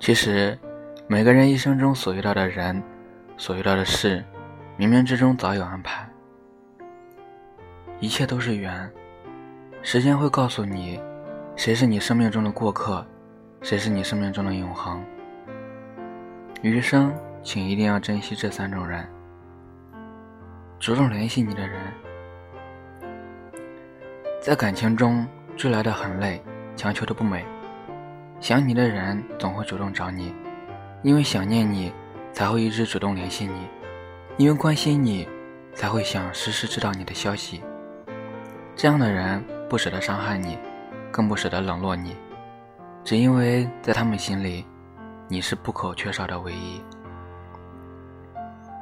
其实，每个人一生中所遇到的人，所遇到的事，冥冥之中早有安排。一切都是缘，时间会告诉你，谁是你生命中的过客，谁是你生命中的永恒。余生，请一定要珍惜这三种人：主动联系你的人，在感情中追来的很累，强求的不美。想你的人总会主动找你，因为想念你，才会一直主动联系你；因为关心你，才会想时时知道你的消息。这样的人不舍得伤害你，更不舍得冷落你，只因为在他们心里，你是不可缺少的唯一。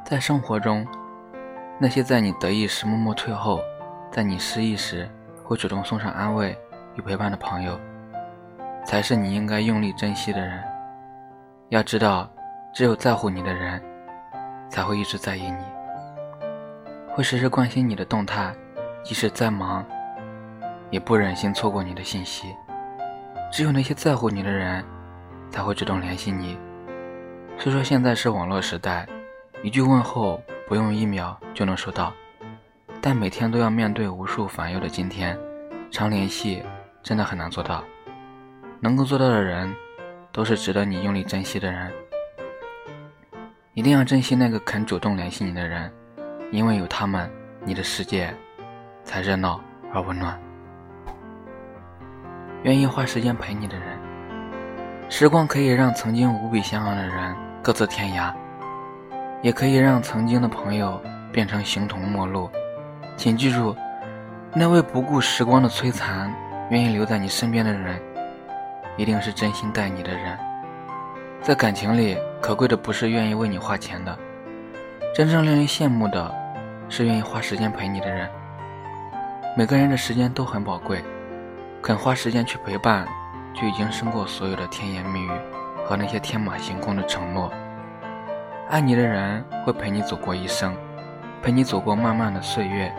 在生活中，那些在你得意时默默退后，在你失意时会主动送上安慰与陪伴的朋友。才是你应该用力珍惜的人。要知道，只有在乎你的人，才会一直在意你，会时时关心你的动态，即使再忙，也不忍心错过你的信息。只有那些在乎你的人，才会主动联系你。虽说现在是网络时代，一句问候不用一秒就能收到，但每天都要面对无数烦忧的今天，常联系真的很难做到。能够做到的人，都是值得你用力珍惜的人。一定要珍惜那个肯主动联系你的人，因为有他们，你的世界才热闹而温暖。愿意花时间陪你的人，时光可以让曾经无比相爱的人各自天涯，也可以让曾经的朋友变成形同陌路。请记住，那位不顾时光的摧残，愿意留在你身边的人。一定是真心待你的人，在感情里，可贵的不是愿意为你花钱的，真正令人羡慕的，是愿意花时间陪你的人。每个人的时间都很宝贵，肯花时间去陪伴，就已经胜过所有的甜言蜜语和那些天马行空的承诺。爱你的人会陪你走过一生，陪你走过漫漫的岁月，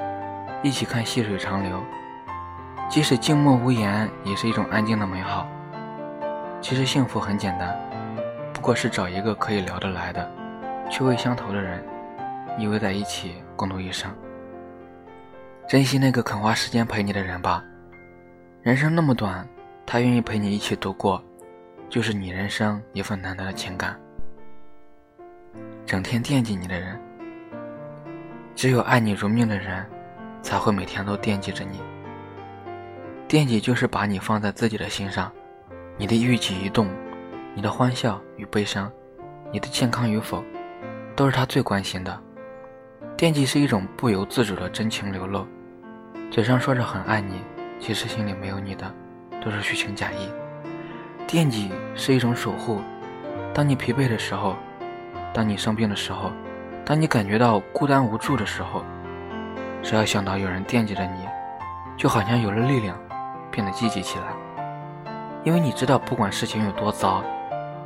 一起看细水长流，即使静默无言，也是一种安静的美好。其实幸福很简单，不过是找一个可以聊得来的、趣味相投的人，依偎在一起共度一生。珍惜那个肯花时间陪你的人吧。人生那么短，他愿意陪你一起度过，就是你人生一份难得的情感。整天惦记你的人，只有爱你如命的人，才会每天都惦记着你。惦记就是把你放在自己的心上。你的一举一动，你的欢笑与悲伤，你的健康与否，都是他最关心的。惦记是一种不由自主的真情流露，嘴上说着很爱你，其实心里没有你的，都是虚情假意。惦记是一种守护，当你疲惫的时候，当你生病的时候，当你感觉到孤单无助的时候，只要想到有人惦记着你，就好像有了力量，变得积极起来。因为你知道，不管事情有多糟，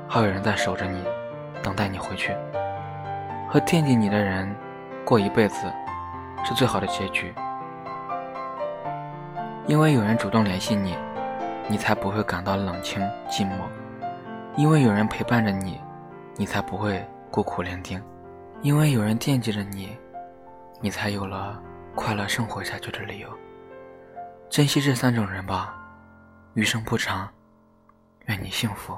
还有人在守着你，等待你回去。和惦记你的人过一辈子，是最好的结局。因为有人主动联系你，你才不会感到冷清寂寞；因为有人陪伴着你，你才不会孤苦伶仃；因为有人惦记着你，你才有了快乐生活下去的理由。珍惜这三种人吧，余生不长。愿你幸福。